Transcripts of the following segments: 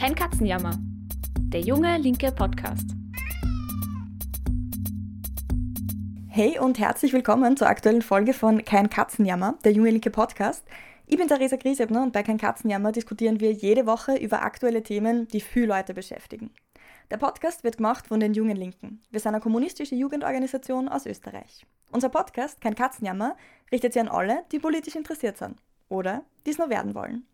Kein Katzenjammer. Der junge linke Podcast. Hey und herzlich willkommen zur aktuellen Folge von Kein Katzenjammer, der junge linke Podcast. Ich bin Theresa Griesebner und bei Kein Katzenjammer diskutieren wir jede Woche über aktuelle Themen, die viele Leute beschäftigen. Der Podcast wird gemacht von den Jungen Linken. Wir sind eine kommunistische Jugendorganisation aus Österreich. Unser Podcast, Kein Katzenjammer, richtet sich an alle, die politisch interessiert sind oder die es nur werden wollen.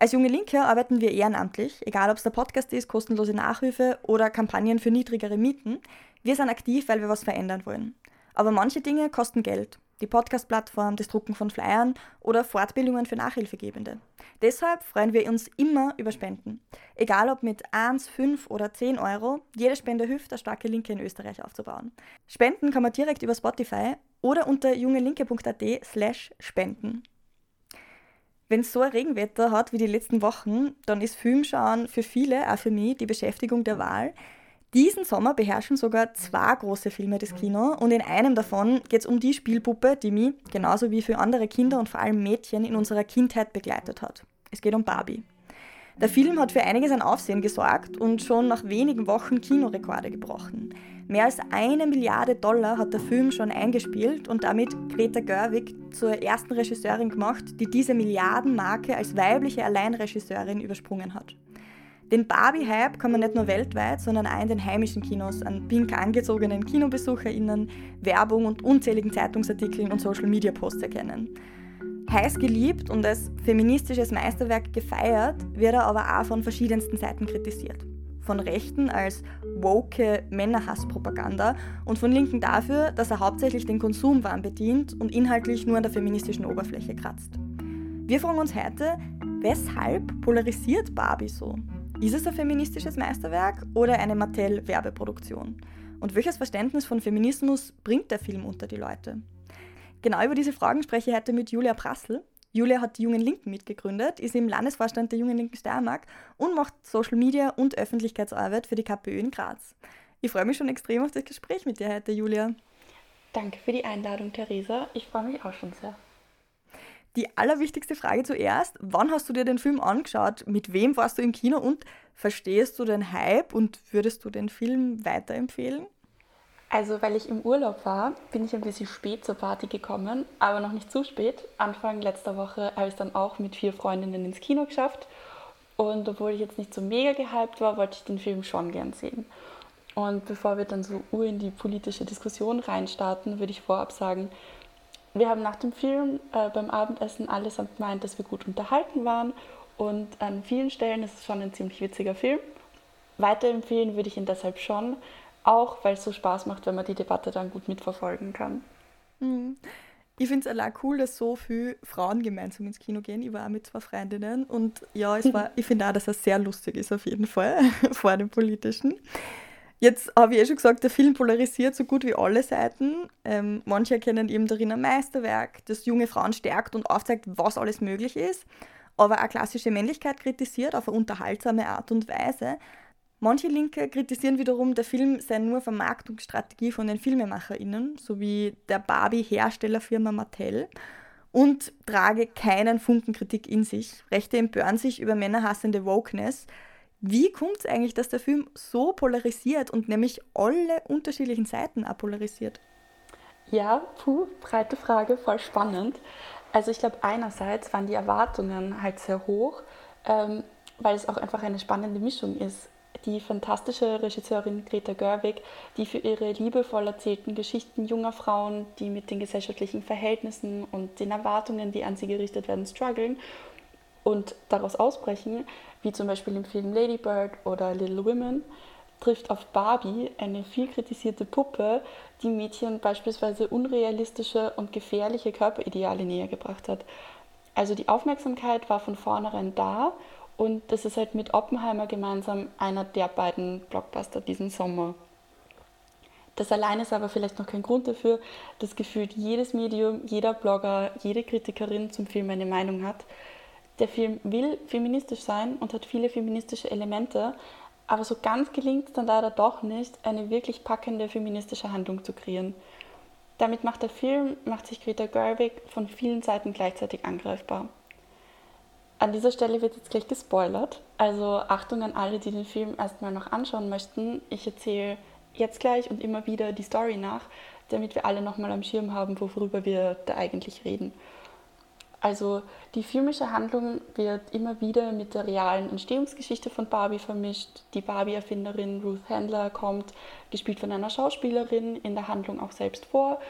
Als junge Linke arbeiten wir ehrenamtlich, egal ob es der Podcast ist, kostenlose Nachhilfe oder Kampagnen für niedrigere Mieten. Wir sind aktiv, weil wir was verändern wollen. Aber manche Dinge kosten Geld. Die Podcast-Plattform, das Drucken von Flyern oder Fortbildungen für Nachhilfegebende. Deshalb freuen wir uns immer über Spenden. Egal ob mit 1, 5 oder 10 Euro, jede Spende hilft, eine starke Linke in Österreich aufzubauen. Spenden kann man direkt über Spotify oder unter jungelinke.at slash spenden. Wenn es so ein Regenwetter hat wie die letzten Wochen, dann ist Filmschauen für viele, auch für mich, die Beschäftigung der Wahl. Diesen Sommer beherrschen sogar zwei große Filme das Kino und in einem davon geht es um die Spielpuppe, die mich, genauso wie für andere Kinder und vor allem Mädchen, in unserer Kindheit begleitet hat. Es geht um Barbie. Der Film hat für einiges an Aufsehen gesorgt und schon nach wenigen Wochen Kinorekorde gebrochen. Mehr als eine Milliarde Dollar hat der Film schon eingespielt und damit Greta Gerwig zur ersten Regisseurin gemacht, die diese Milliardenmarke als weibliche Alleinregisseurin übersprungen hat. Den Barbie-Hype kann man nicht nur weltweit, sondern auch in den heimischen Kinos an pink angezogenen KinobesucherInnen, Werbung und unzähligen Zeitungsartikeln und Social-Media-Posts erkennen. Heiß geliebt und als feministisches Meisterwerk gefeiert, wird er aber auch von verschiedensten Seiten kritisiert von Rechten als woke Männerhasspropaganda und von Linken dafür, dass er hauptsächlich den Konsumwahn bedient und inhaltlich nur an der feministischen Oberfläche kratzt. Wir fragen uns heute, weshalb polarisiert Barbie so? Ist es ein feministisches Meisterwerk oder eine Mattel-Werbeproduktion? Und welches Verständnis von Feminismus bringt der Film unter die Leute? Genau über diese Fragen spreche ich heute mit Julia Prassel. Julia hat die Jungen Linken mitgegründet, ist im Landesvorstand der Jungen Linken Steiermark und macht Social Media und Öffentlichkeitsarbeit für die KPÖ in Graz. Ich freue mich schon extrem auf das Gespräch mit dir heute, Julia. Danke für die Einladung, Theresa. Ich freue mich auch schon sehr. Die allerwichtigste Frage zuerst: Wann hast du dir den Film angeschaut? Mit wem warst du im Kino und verstehst du den Hype und würdest du den Film weiterempfehlen? Also, weil ich im Urlaub war, bin ich ein bisschen spät zur Party gekommen, aber noch nicht zu spät. Anfang letzter Woche habe ich es dann auch mit vier Freundinnen ins Kino geschafft. Und obwohl ich jetzt nicht so mega gehypt war, wollte ich den Film schon gern sehen. Und bevor wir dann so ur in die politische Diskussion reinstarten, würde ich vorab sagen, wir haben nach dem Film äh, beim Abendessen allesamt gemeint, dass wir gut unterhalten waren. Und an vielen Stellen ist es schon ein ziemlich witziger Film. Weiterempfehlen würde ich ihn deshalb schon, auch weil es so Spaß macht, wenn man die Debatte dann gut mitverfolgen kann. Mhm. Ich finde es allein cool, dass so viele Frauen gemeinsam ins Kino gehen. Ich war auch mit zwei Freundinnen und ja, es war, ich finde auch, dass er sehr lustig ist auf jeden Fall vor dem Politischen. Jetzt habe ich eh schon gesagt, der Film polarisiert so gut wie alle Seiten. Ähm, manche erkennen eben darin ein Meisterwerk, das junge Frauen stärkt und aufzeigt, was alles möglich ist, aber auch klassische Männlichkeit kritisiert auf eine unterhaltsame Art und Weise. Manche Linke kritisieren wiederum, der Film sei nur Vermarktungsstrategie von den FilmemacherInnen sowie der Barbie-Herstellerfirma Mattel und trage keinen Funken Kritik in sich. Rechte empören sich über männerhassende Wokeness. Wie kommt es eigentlich, dass der Film so polarisiert und nämlich alle unterschiedlichen Seiten apolarisiert? Ja, puh, breite Frage, voll spannend. Also ich glaube, einerseits waren die Erwartungen halt sehr hoch, ähm, weil es auch einfach eine spannende Mischung ist die fantastische Regisseurin Greta Gerwig, die für ihre liebevoll erzählten Geschichten junger Frauen, die mit den gesellschaftlichen Verhältnissen und den Erwartungen, die an sie gerichtet werden, strugglen und daraus ausbrechen, wie zum Beispiel im Film Lady Bird oder Little Women, trifft auf Barbie, eine viel kritisierte Puppe, die Mädchen beispielsweise unrealistische und gefährliche Körperideale näher gebracht hat. Also die Aufmerksamkeit war von vornherein da und das ist halt mit Oppenheimer gemeinsam einer der beiden Blockbuster diesen Sommer. Das allein ist aber vielleicht noch kein Grund dafür, dass gefühlt jedes Medium, jeder Blogger, jede Kritikerin zum Film eine Meinung hat. Der Film will feministisch sein und hat viele feministische Elemente, aber so ganz gelingt es dann leider doch nicht, eine wirklich packende feministische Handlung zu kreieren. Damit macht der Film, macht sich Greta Gerwig von vielen Seiten gleichzeitig angreifbar. An dieser Stelle wird jetzt gleich gespoilert. Also Achtung an alle, die den Film erstmal noch anschauen möchten. Ich erzähle jetzt gleich und immer wieder die Story nach, damit wir alle nochmal am Schirm haben, worüber wir da eigentlich reden. Also die filmische Handlung wird immer wieder mit der realen Entstehungsgeschichte von Barbie vermischt. Die Barbie-Erfinderin Ruth Handler kommt, gespielt von einer Schauspielerin, in der Handlung auch selbst vor.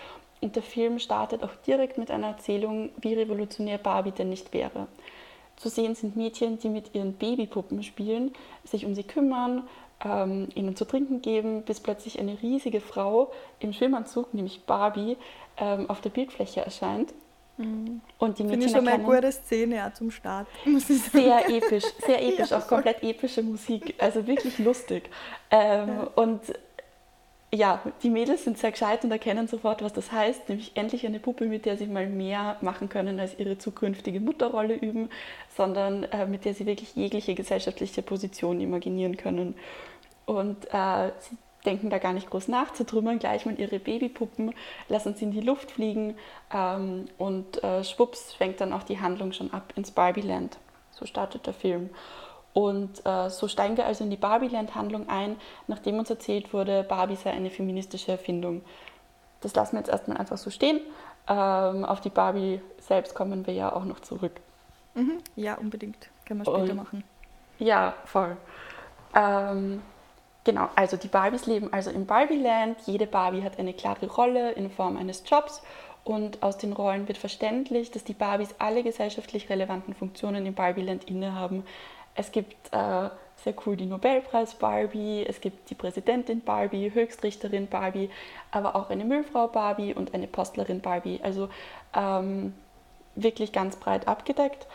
Und der Film startet auch direkt mit einer Erzählung, wie revolutionär Barbie denn nicht wäre. Zu sehen sind Mädchen, die mit ihren Babypuppen spielen, sich um sie kümmern, ähm, ihnen zu trinken geben, bis plötzlich eine riesige Frau im Schwimmanzug, nämlich Barbie, ähm, auf der Bildfläche erscheint. Mhm. Und die Mädchen Finde ich schon mal eine gute Szene ja, zum Start. Sehr episch, sehr episch, ja, auch komplett epische Musik, also wirklich lustig. Ähm, ja. Und ja, die Mädels sind sehr gescheit und erkennen sofort, was das heißt, nämlich endlich eine Puppe, mit der sie mal mehr machen können als ihre zukünftige Mutterrolle üben, sondern äh, mit der sie wirklich jegliche gesellschaftliche Position imaginieren können. Und äh, sie denken da gar nicht groß nach, zertrümmern gleich mal ihre Babypuppen, lassen sie in die Luft fliegen ähm, und äh, schwupps fängt dann auch die Handlung schon ab ins Barbieland. So startet der Film. Und äh, so steigen wir also in die Barbieland-Handlung ein, nachdem uns erzählt wurde, Barbie sei eine feministische Erfindung. Das lassen wir jetzt erstmal einfach so stehen. Ähm, auf die Barbie selbst kommen wir ja auch noch zurück. Mhm. Ja, unbedingt. Können wir später Und, machen. Ja, voll. Ähm, genau, also die Barbies leben also im Barbieland. Jede Barbie hat eine klare Rolle in Form eines Jobs. Und aus den Rollen wird verständlich, dass die Barbies alle gesellschaftlich relevanten Funktionen im Barbieland innehaben. Es gibt äh, sehr cool die Nobelpreis Barbie, es gibt die Präsidentin Barbie, Höchstrichterin Barbie, aber auch eine Müllfrau Barbie und eine Postlerin Barbie. Also ähm, wirklich ganz breit abgedeckt.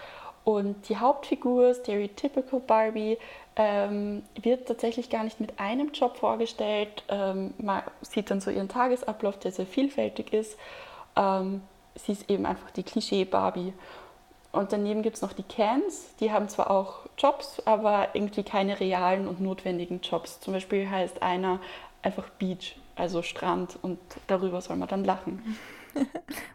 Und die Hauptfigur, Stereotypical Barbie, ähm, wird tatsächlich gar nicht mit einem Job vorgestellt. Ähm, man sieht dann so ihren Tagesablauf, der sehr vielfältig ist. Ähm, sie ist eben einfach die Klischee-Barbie. Und daneben gibt es noch die Cans, die haben zwar auch Jobs, aber irgendwie keine realen und notwendigen Jobs. Zum Beispiel heißt einer einfach Beach, also Strand, und darüber soll man dann lachen.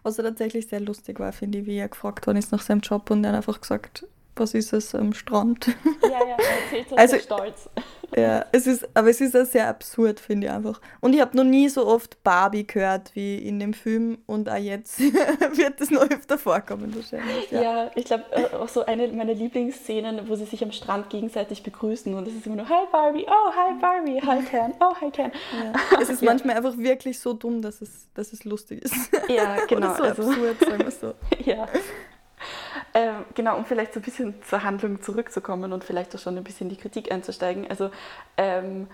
Was tatsächlich sehr lustig war, finde ich, wie er gefragt worden ist nach seinem Job und er hat einfach gesagt, was ist es am Strand? Ja, ja, er erzählt das also, stolz. Ja, es ist, aber es ist auch sehr absurd, finde ich einfach. Und ich habe noch nie so oft Barbie gehört wie in dem Film und auch jetzt wird es noch öfter vorkommen wahrscheinlich. Ja, ja ich glaube, äh, auch so eine meiner Lieblingsszenen, wo sie sich am Strand gegenseitig begrüßen und es ist immer nur Hi Barbie, oh hi Barbie, hi Ken, oh hi Ken. Ja. Es ist ja. manchmal einfach wirklich so dumm, dass es, dass es lustig ist. Ja, genau. Oder so also, absurd, sagen wir so. Ja. Ähm, genau, um vielleicht so ein bisschen zur Handlung zurückzukommen und vielleicht auch schon ein bisschen in die Kritik einzusteigen. Also ähm,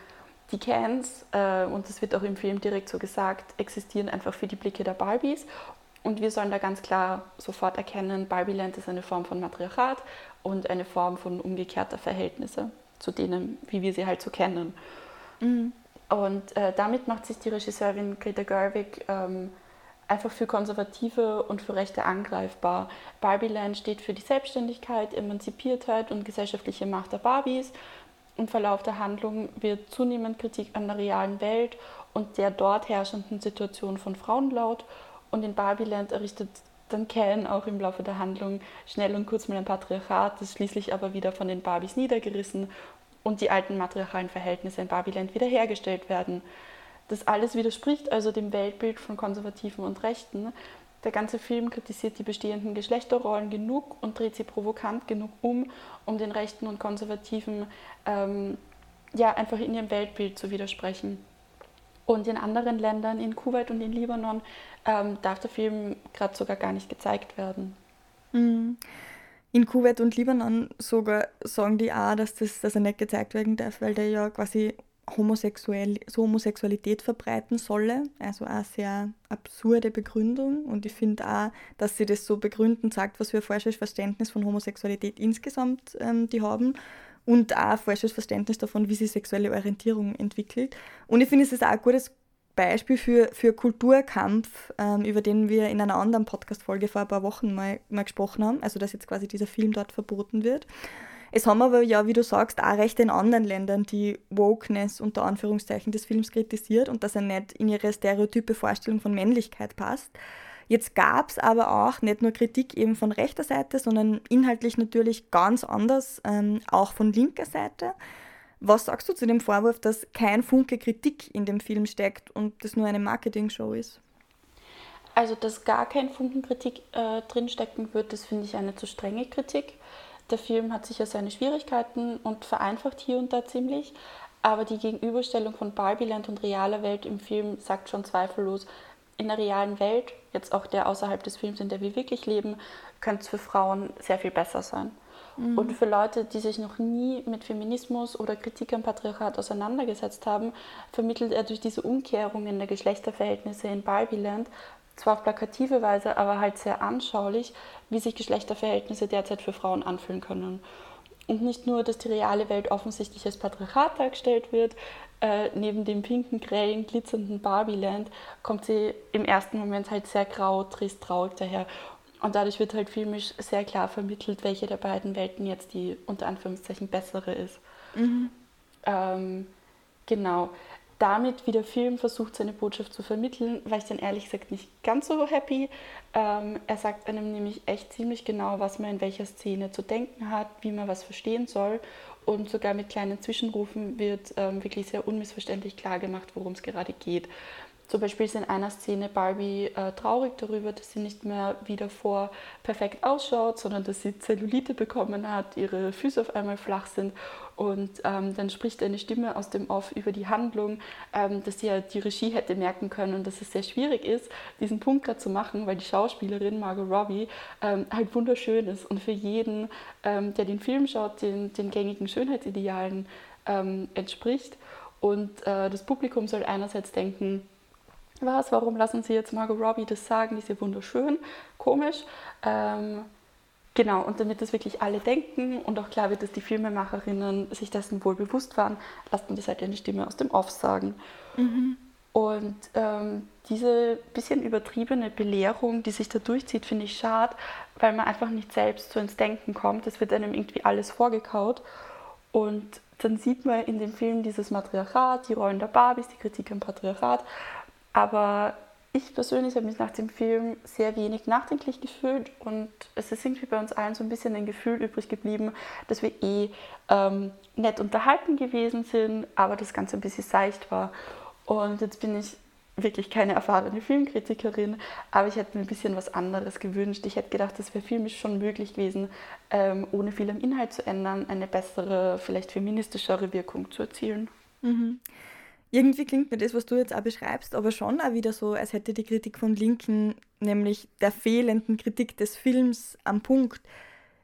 die Cans, äh, und das wird auch im Film direkt so gesagt, existieren einfach für die Blicke der Barbies. Und wir sollen da ganz klar sofort erkennen, Barbieland ist eine Form von Matriarchat und eine Form von umgekehrter Verhältnisse zu denen, wie wir sie halt so kennen. Mhm. Und äh, damit macht sich die Regisseurin Greta Gerwig ähm, einfach für Konservative und für Rechte angreifbar. Barbieland steht für die Selbstständigkeit, Emanzipiertheit und gesellschaftliche Macht der Barbies. Im Verlauf der Handlung wird zunehmend Kritik an der realen Welt und der dort herrschenden Situation von Frauen laut. Und in Barbieland errichtet dann Ken auch im Laufe der Handlung schnell und kurz mal ein Patriarchat, das schließlich aber wieder von den Barbies niedergerissen und die alten matriarchalen Verhältnisse in Barbieland wiederhergestellt werden. Das alles widerspricht also dem Weltbild von Konservativen und Rechten. Der ganze Film kritisiert die bestehenden Geschlechterrollen genug und dreht sie provokant genug um, um den Rechten und Konservativen ähm, ja, einfach in ihrem Weltbild zu widersprechen. Und in anderen Ländern, in Kuwait und in Libanon, ähm, darf der Film gerade sogar gar nicht gezeigt werden. Mhm. In Kuwait und Libanon sogar sagen die auch, dass, das, dass er nicht gezeigt werden darf, weil der ja quasi homosexuell, so Homosexualität verbreiten solle. Also eine sehr absurde Begründung. Und ich finde auch, dass sie das so begründen, sagt, was für ein falsches Verständnis von Homosexualität insgesamt ähm, die haben. Und auch ein falsches Verständnis davon, wie sich sexuelle Orientierung entwickelt. Und ich finde, es ist auch ein gutes Beispiel für, für Kulturkampf, ähm, über den wir in einer anderen Podcast-Folge vor ein paar Wochen mal, mal gesprochen haben. Also, dass jetzt quasi dieser Film dort verboten wird. Es haben aber ja, wie du sagst, auch Rechte in anderen Ländern die Wokeness unter Anführungszeichen des Films kritisiert und dass er nicht in ihre stereotype Vorstellung von Männlichkeit passt. Jetzt gab es aber auch nicht nur Kritik eben von rechter Seite, sondern inhaltlich natürlich ganz anders, ähm, auch von linker Seite. Was sagst du zu dem Vorwurf, dass kein Funke Kritik in dem Film steckt und das nur eine Marketing-Show ist? Also, dass gar kein Funken Kritik äh, drinstecken wird, das finde ich eine zu strenge Kritik. Der Film hat sicher seine Schwierigkeiten und vereinfacht hier und da ziemlich, aber die Gegenüberstellung von Barbieland und realer Welt im Film sagt schon zweifellos, in der realen Welt, jetzt auch der außerhalb des Films, in der wir wirklich leben, könnte es für Frauen sehr viel besser sein. Mhm. Und für Leute, die sich noch nie mit Feminismus oder Kritik am Patriarchat auseinandergesetzt haben, vermittelt er durch diese Umkehrungen der Geschlechterverhältnisse in Barbieland zwar auf plakative Weise, aber halt sehr anschaulich, wie sich Geschlechterverhältnisse derzeit für Frauen anfühlen können. Und nicht nur, dass die reale Welt offensichtlich als Patriarchat dargestellt wird, äh, neben dem pinken, grellen, glitzernden Barbieland kommt sie im ersten Moment halt sehr grau, trist, traurig daher. Und dadurch wird halt filmisch sehr klar vermittelt, welche der beiden Welten jetzt die unter Anführungszeichen bessere ist. Mhm. Ähm, genau damit, wie der Film versucht, seine Botschaft zu vermitteln, war ich dann ehrlich gesagt nicht ganz so happy. Ähm, er sagt einem nämlich echt ziemlich genau, was man in welcher Szene zu denken hat, wie man was verstehen soll. Und sogar mit kleinen Zwischenrufen wird ähm, wirklich sehr unmissverständlich klar gemacht, worum es gerade geht. Zum Beispiel ist in einer Szene Barbie äh, traurig darüber, dass sie nicht mehr wie davor perfekt ausschaut, sondern dass sie Zellulite bekommen hat, ihre Füße auf einmal flach sind. Und ähm, dann spricht eine Stimme aus dem Off über die Handlung, ähm, dass sie ja die Regie hätte merken können und dass es sehr schwierig ist, diesen Punkt gerade zu machen, weil die Schauspielerin Margot Robbie ähm, halt wunderschön ist und für jeden, ähm, der den Film schaut, den, den gängigen Schönheitsidealen ähm, entspricht. Und äh, das Publikum soll einerseits denken, was, warum lassen Sie jetzt Margot Robbie das sagen, die ist ja wunderschön, komisch. Ähm, genau, und damit das wirklich alle denken und auch klar wird, dass die Filmemacherinnen sich dessen wohl bewusst waren, lasst man das halt eine Stimme aus dem Off sagen. Mhm. Und ähm, diese bisschen übertriebene Belehrung, die sich da durchzieht, finde ich schade, weil man einfach nicht selbst so ins Denken kommt. Es wird einem irgendwie alles vorgekaut. Und dann sieht man in dem Film dieses Matriarchat, die Rollen der Barbies, die Kritik am Patriarchat. Aber ich persönlich habe mich nach dem Film sehr wenig nachdenklich gefühlt und es ist irgendwie bei uns allen so ein bisschen ein Gefühl übrig geblieben, dass wir eh ähm, nett unterhalten gewesen sind, aber das Ganze ein bisschen seicht war. Und jetzt bin ich wirklich keine erfahrene Filmkritikerin, aber ich hätte mir ein bisschen was anderes gewünscht. Ich hätte gedacht, es wäre filmisch schon möglich gewesen, ähm, ohne viel am Inhalt zu ändern, eine bessere, vielleicht feministischere Wirkung zu erzielen. Mhm. Irgendwie klingt mir das, was du jetzt auch beschreibst, aber schon auch wieder so, als hätte die Kritik von Linken, nämlich der fehlenden Kritik des Films am Punkt,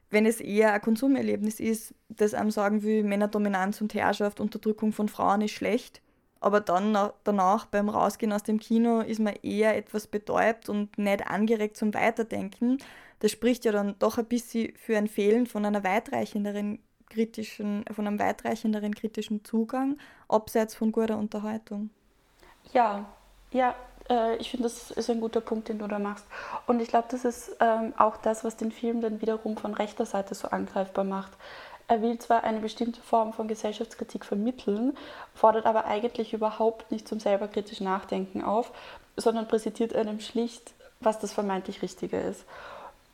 wenn es eher ein Konsumerlebnis ist, das einem sagen will, Männerdominanz und Herrschaft, Unterdrückung von Frauen ist schlecht, aber dann danach beim Rausgehen aus dem Kino ist man eher etwas betäubt und nicht angeregt zum Weiterdenken. Das spricht ja dann doch ein bisschen für ein Fehlen von einer weitreichenderen kritischen, von einem weitreichenderen kritischen Zugang, abseits von guter Unterhaltung. Ja, ja, äh, ich finde, das ist ein guter Punkt, den du da machst. Und ich glaube, das ist ähm, auch das, was den Film dann wiederum von rechter Seite so angreifbar macht. Er will zwar eine bestimmte Form von Gesellschaftskritik vermitteln, fordert aber eigentlich überhaupt nicht zum selber kritischen Nachdenken auf, sondern präsentiert einem schlicht, was das vermeintlich Richtige ist.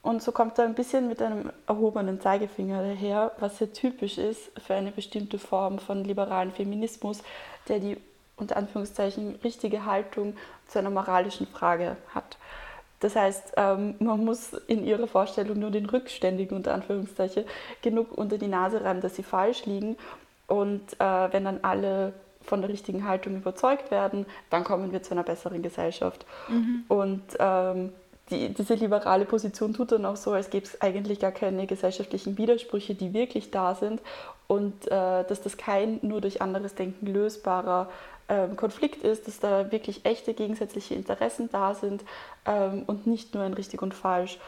Und so kommt er ein bisschen mit einem erhobenen Zeigefinger daher, was sehr typisch ist für eine bestimmte Form von liberalen Feminismus, der die unter Anführungszeichen richtige Haltung zu einer moralischen Frage hat. Das heißt, ähm, man muss in ihrer Vorstellung nur den Rückständigen unter Anführungszeichen genug unter die Nase reiben, dass sie falsch liegen. Und äh, wenn dann alle von der richtigen Haltung überzeugt werden, dann kommen wir zu einer besseren Gesellschaft. Mhm. Und ähm, die, diese liberale Position tut dann auch so, als gäbe es eigentlich gar keine gesellschaftlichen Widersprüche, die wirklich da sind und äh, dass das kein nur durch anderes Denken lösbarer ähm, Konflikt ist, dass da wirklich echte gegensätzliche Interessen da sind ähm, und nicht nur ein richtig und falsch.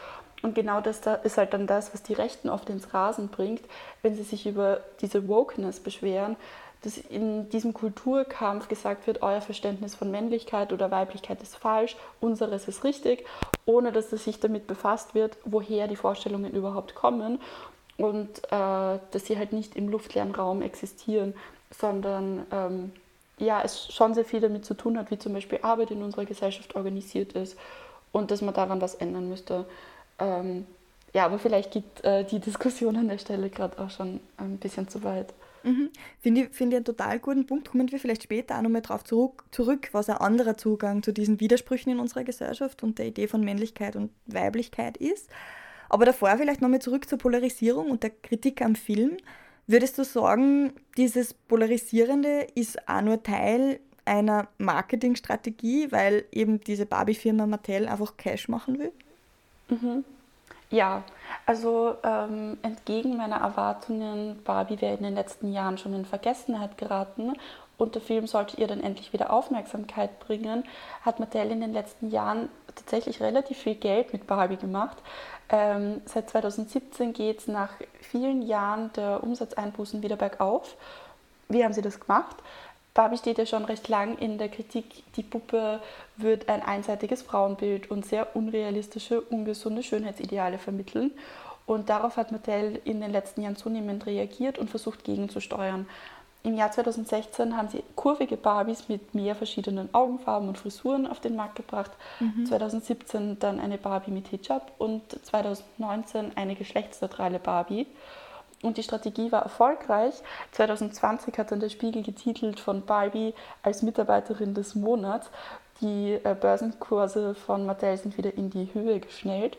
Und genau das da ist halt dann das, was die Rechten oft ins Rasen bringt, wenn sie sich über diese Wokeness beschweren, dass in diesem Kulturkampf gesagt wird, euer Verständnis von Männlichkeit oder Weiblichkeit ist falsch, unseres ist richtig, ohne dass es sich damit befasst wird, woher die Vorstellungen überhaupt kommen und äh, dass sie halt nicht im luftleeren Raum existieren, sondern ähm, ja, es schon sehr viel damit zu tun hat, wie zum Beispiel Arbeit in unserer Gesellschaft organisiert ist und dass man daran was ändern müsste. Ähm, ja, aber vielleicht geht äh, die Diskussion an der Stelle gerade auch schon ein bisschen zu weit. Mhm. Finde ich, find ich einen total guten Punkt. Kommen wir vielleicht später auch nochmal darauf zurück, zurück, was ein anderer Zugang zu diesen Widersprüchen in unserer Gesellschaft und der Idee von Männlichkeit und Weiblichkeit ist. Aber davor vielleicht nochmal zurück zur Polarisierung und der Kritik am Film. Würdest du sagen, dieses Polarisierende ist auch nur Teil einer Marketingstrategie, weil eben diese Barbie-Firma Mattel einfach Cash machen will? Mhm. Ja, also ähm, entgegen meiner Erwartungen, Barbie wäre in den letzten Jahren schon in Vergessenheit geraten und der Film sollte ihr dann endlich wieder Aufmerksamkeit bringen, hat Mattel in den letzten Jahren tatsächlich relativ viel Geld mit Barbie gemacht. Ähm, seit 2017 geht es nach vielen Jahren der Umsatzeinbußen wieder bergauf. Wie haben sie das gemacht? Barbie steht ja schon recht lang in der Kritik, die Puppe wird ein einseitiges Frauenbild und sehr unrealistische, ungesunde Schönheitsideale vermitteln. Und darauf hat Mattel in den letzten Jahren zunehmend reagiert und versucht gegenzusteuern. Im Jahr 2016 haben sie kurvige Barbies mit mehr verschiedenen Augenfarben und Frisuren auf den Markt gebracht. Mhm. 2017 dann eine Barbie mit Hijab und 2019 eine geschlechtsneutrale Barbie. Und die Strategie war erfolgreich. 2020 hat dann der Spiegel getitelt von Barbie als Mitarbeiterin des Monats. Die äh, Börsenkurse von Mattel sind wieder in die Höhe geschnellt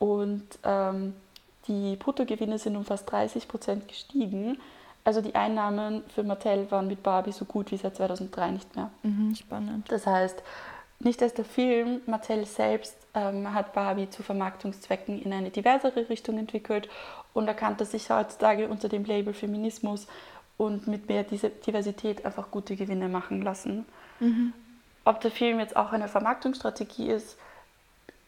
und ähm, die Bruttogewinne sind um fast 30 Prozent gestiegen. Also die Einnahmen für Mattel waren mit Barbie so gut wie seit 2003 nicht mehr. Mhm, spannend. Das heißt, nicht erst der Film, Mattel selbst ähm, hat Barbie zu Vermarktungszwecken in eine diversere Richtung entwickelt und erkannte sich heutzutage unter dem Label Feminismus und mit mehr Diversität einfach gute Gewinne machen lassen. Mhm. Ob der Film jetzt auch eine Vermarktungsstrategie ist,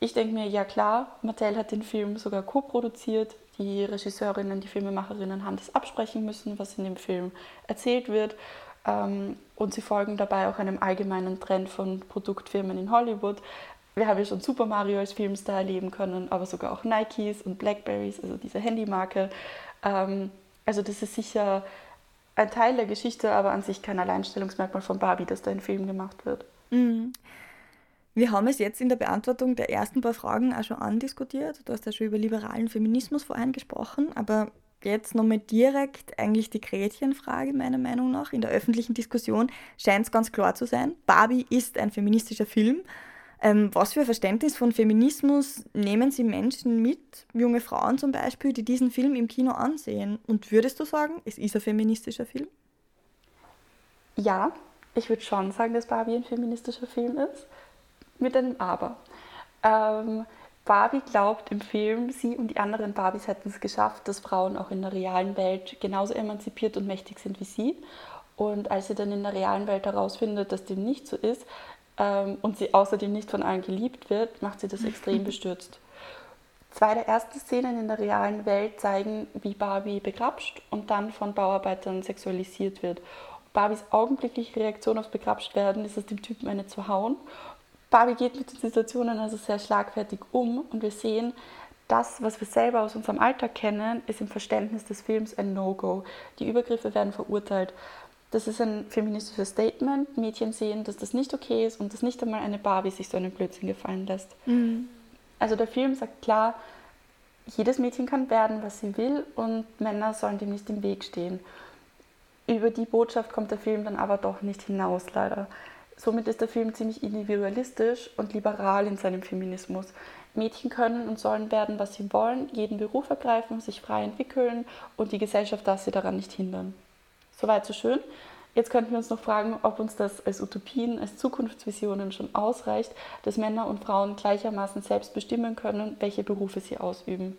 ich denke mir, ja klar, Mattel hat den Film sogar co-produziert. Die Regisseurinnen, die Filmemacherinnen haben das absprechen müssen, was in dem Film erzählt wird. Ähm, und sie folgen dabei auch einem allgemeinen Trend von Produktfirmen in Hollywood, wir haben ja schon Super Mario als Filmstar erleben können, aber sogar auch Nikes und Blackberries, also diese Handymarke. Ähm, also das ist sicher ein Teil der Geschichte, aber an sich kein Alleinstellungsmerkmal von Barbie, dass da ein Film gemacht wird. Mhm. Wir haben es jetzt in der Beantwortung der ersten paar Fragen auch schon andiskutiert. Du hast ja schon über liberalen Feminismus vorhin gesprochen, aber jetzt nochmal direkt eigentlich die Gretchenfrage meiner Meinung nach. In der öffentlichen Diskussion scheint es ganz klar zu sein, Barbie ist ein feministischer Film ähm, was für ein Verständnis von Feminismus nehmen Sie Menschen mit, junge Frauen zum Beispiel, die diesen Film im Kino ansehen? Und würdest du sagen, es ist ein feministischer Film? Ja, ich würde schon sagen, dass Barbie ein feministischer Film ist. Mit einem Aber. Ähm, Barbie glaubt im Film, sie und die anderen Barbies hätten es geschafft, dass Frauen auch in der realen Welt genauso emanzipiert und mächtig sind wie sie. Und als sie dann in der realen Welt herausfindet, dass dem nicht so ist, ähm, und sie außerdem nicht von allen geliebt wird, macht sie das extrem bestürzt. Zwei der ersten Szenen in der realen Welt zeigen, wie Barbie begrapscht und dann von Bauarbeitern sexualisiert wird. Barbies augenblickliche Reaktion aufs Begrapscht-Werden ist es, dem Typen eine zu hauen. Barbie geht mit den Situationen also sehr schlagfertig um und wir sehen, das, was wir selber aus unserem Alltag kennen, ist im Verständnis des Films ein No-Go. Die Übergriffe werden verurteilt. Das ist ein feministisches Statement. Mädchen sehen, dass das nicht okay ist und dass nicht einmal eine Barbie sich so einen Blödsinn gefallen lässt. Mhm. Also der Film sagt klar, jedes Mädchen kann werden, was sie will und Männer sollen dem nicht im Weg stehen. Über die Botschaft kommt der Film dann aber doch nicht hinaus, leider. Somit ist der Film ziemlich individualistisch und liberal in seinem Feminismus. Mädchen können und sollen werden, was sie wollen, jeden Beruf ergreifen, sich frei entwickeln und die Gesellschaft darf sie daran nicht hindern. Soweit so schön. Jetzt könnten wir uns noch fragen, ob uns das als Utopien, als Zukunftsvisionen schon ausreicht, dass Männer und Frauen gleichermaßen selbst bestimmen können, welche Berufe sie ausüben.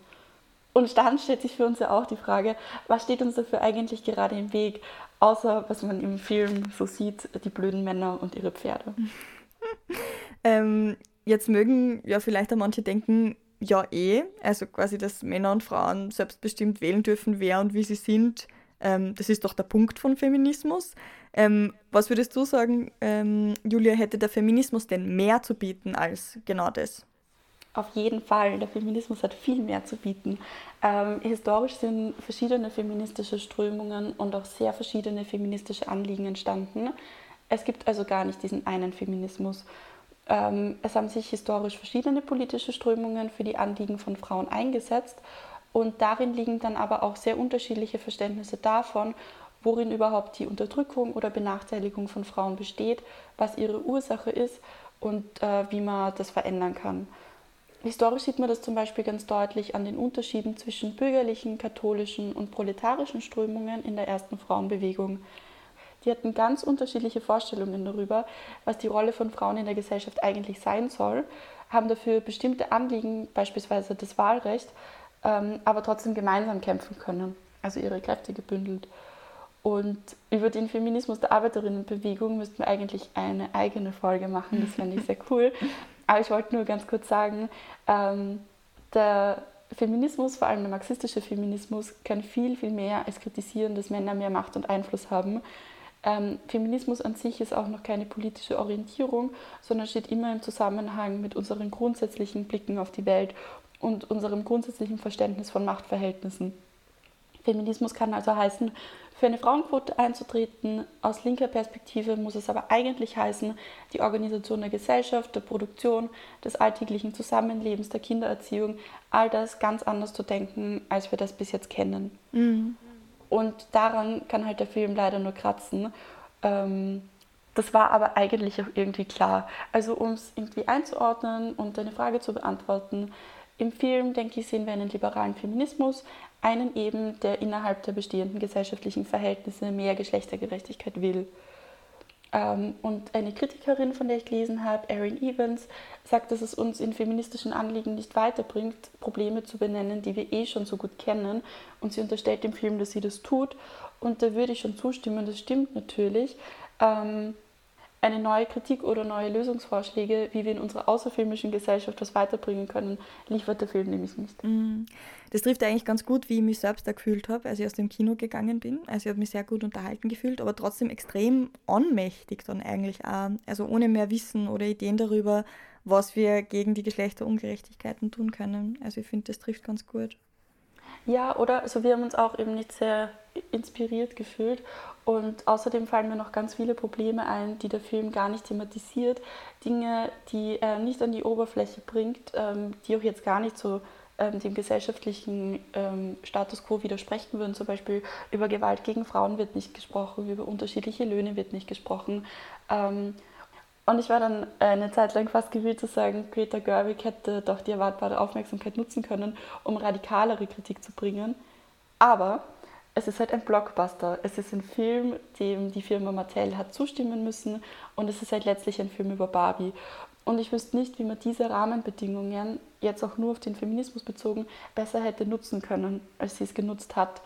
Und dann stellt sich für uns ja auch die Frage, was steht uns dafür eigentlich gerade im Weg, außer was man im Film so sieht, die blöden Männer und ihre Pferde. ähm, jetzt mögen ja vielleicht auch manche denken, ja eh, also quasi, dass Männer und Frauen selbstbestimmt wählen dürfen, wer und wie sie sind ähm, das ist doch der Punkt von Feminismus. Ähm, was würdest du sagen, ähm, Julia, hätte der Feminismus denn mehr zu bieten als genau das? Auf jeden Fall, der Feminismus hat viel mehr zu bieten. Ähm, historisch sind verschiedene feministische Strömungen und auch sehr verschiedene feministische Anliegen entstanden. Es gibt also gar nicht diesen einen Feminismus. Ähm, es haben sich historisch verschiedene politische Strömungen für die Anliegen von Frauen eingesetzt und darin liegen dann aber auch sehr unterschiedliche Verständnisse davon, worin überhaupt die Unterdrückung oder Benachteiligung von Frauen besteht, was ihre Ursache ist und äh, wie man das verändern kann. Historisch sieht man das zum Beispiel ganz deutlich an den Unterschieden zwischen bürgerlichen, katholischen und proletarischen Strömungen in der ersten Frauenbewegung. Die hatten ganz unterschiedliche Vorstellungen darüber, was die Rolle von Frauen in der Gesellschaft eigentlich sein soll, haben dafür bestimmte Anliegen, beispielsweise das Wahlrecht, ähm, aber trotzdem gemeinsam kämpfen können, also ihre Kräfte gebündelt. Und über den Feminismus der Arbeiterinnenbewegung müssten wir eigentlich eine eigene Folge machen. Das fände ich sehr cool. Aber ich wollte nur ganz kurz sagen, ähm, der Feminismus, vor allem der marxistische Feminismus, kann viel, viel mehr als kritisieren, dass Männer mehr Macht und Einfluss haben. Ähm, Feminismus an sich ist auch noch keine politische Orientierung, sondern steht immer im Zusammenhang mit unseren grundsätzlichen Blicken auf die Welt und unserem grundsätzlichen Verständnis von Machtverhältnissen. Feminismus kann also heißen, für eine Frauenquote einzutreten. Aus linker Perspektive muss es aber eigentlich heißen, die Organisation der Gesellschaft, der Produktion, des alltäglichen Zusammenlebens, der Kindererziehung, all das ganz anders zu denken, als wir das bis jetzt kennen. Mhm. Und daran kann halt der Film leider nur kratzen. Ähm, das war aber eigentlich auch irgendwie klar. Also um es irgendwie einzuordnen und deine Frage zu beantworten, im Film, denke ich, sehen wir einen liberalen Feminismus, einen eben, der innerhalb der bestehenden gesellschaftlichen Verhältnisse mehr Geschlechtergerechtigkeit will. Ähm, und eine Kritikerin, von der ich gelesen habe, Erin Evans, sagt, dass es uns in feministischen Anliegen nicht weiterbringt, Probleme zu benennen, die wir eh schon so gut kennen. Und sie unterstellt dem Film, dass sie das tut. Und da würde ich schon zustimmen, das stimmt natürlich. Ähm, eine neue Kritik oder neue Lösungsvorschläge, wie wir in unserer außerfilmischen Gesellschaft was weiterbringen können, liefert der Film nämlich nicht. Mhm. Das trifft eigentlich ganz gut, wie ich mich selbst da gefühlt habe, als ich aus dem Kino gegangen bin. Also ich habe mich sehr gut unterhalten gefühlt, aber trotzdem extrem ohnmächtig dann eigentlich auch. Also ohne mehr Wissen oder Ideen darüber, was wir gegen die Geschlechterungerechtigkeiten tun können. Also ich finde, das trifft ganz gut. Ja, oder also wir haben uns auch eben nicht sehr inspiriert gefühlt. Und außerdem fallen mir noch ganz viele Probleme ein, die der Film gar nicht thematisiert. Dinge, die er nicht an die Oberfläche bringt, ähm, die auch jetzt gar nicht so ähm, dem gesellschaftlichen ähm, Status quo widersprechen würden. Zum Beispiel über Gewalt gegen Frauen wird nicht gesprochen, über unterschiedliche Löhne wird nicht gesprochen. Und ich war dann eine Zeit lang fast gewillt zu sagen, Greta Gerwig hätte doch die erwartbare Aufmerksamkeit nutzen können, um radikalere Kritik zu bringen. Aber es ist halt ein Blockbuster. Es ist ein Film, dem die Firma Mattel hat zustimmen müssen und es ist halt letztlich ein Film über Barbie. Und ich wüsste nicht, wie man diese Rahmenbedingungen, jetzt auch nur auf den Feminismus bezogen, besser hätte nutzen können, als sie es genutzt hat.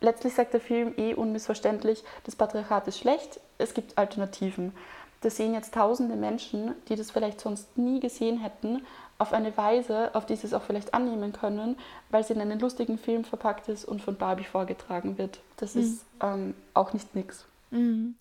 Letztlich sagt der Film eh unmissverständlich, das Patriarchat ist schlecht, es gibt Alternativen. Da sehen jetzt tausende Menschen, die das vielleicht sonst nie gesehen hätten, auf eine Weise, auf die sie es auch vielleicht annehmen können, weil sie in einen lustigen Film verpackt ist und von Barbie vorgetragen wird. Das mhm. ist ähm, auch nicht nix. Mhm.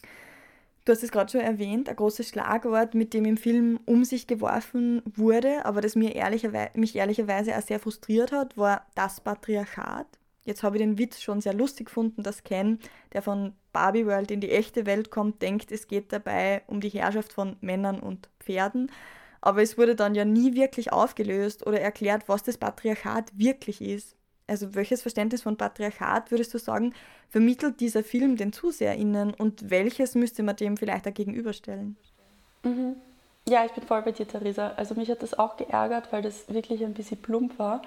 Du hast es gerade schon erwähnt, ein großes Schlagwort, mit dem im Film um sich geworfen wurde, aber das mir ehrlicherweise, mich ehrlicherweise auch sehr frustriert hat, war das Patriarchat. Jetzt habe ich den Witz schon sehr lustig gefunden, dass Ken, der von Barbie World in die echte Welt kommt, denkt, es geht dabei um die Herrschaft von Männern und Pferden. Aber es wurde dann ja nie wirklich aufgelöst oder erklärt, was das Patriarchat wirklich ist. Also welches Verständnis von Patriarchat würdest du sagen, vermittelt dieser Film den ZuseherInnen und welches müsste man dem vielleicht auch gegenüberstellen? Mhm. Ja, ich bin voll bei dir, Theresa. Also mich hat das auch geärgert, weil das wirklich ein bisschen plump war.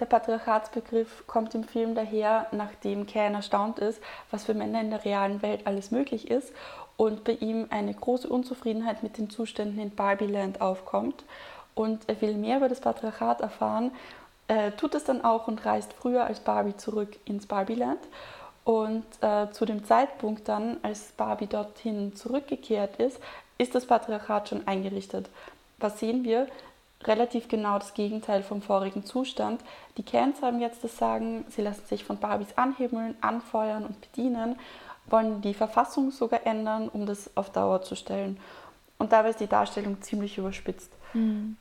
Der Patriarchatsbegriff kommt im Film daher, nachdem Ken erstaunt ist, was für Männer in der realen Welt alles möglich ist und bei ihm eine große Unzufriedenheit mit den Zuständen in Barbieland aufkommt. Und er will mehr über das Patriarchat erfahren, äh, tut es dann auch und reist früher als Barbie zurück ins Barbieland. Und äh, zu dem Zeitpunkt dann, als Barbie dorthin zurückgekehrt ist, ist das Patriarchat schon eingerichtet. Was sehen wir? Relativ genau das Gegenteil vom vorigen Zustand. Die Cans haben jetzt das Sagen, sie lassen sich von Barbies anhimmeln, anfeuern und bedienen wollen die Verfassung sogar ändern, um das auf Dauer zu stellen. Und dabei ist die Darstellung ziemlich überspitzt. Mhm.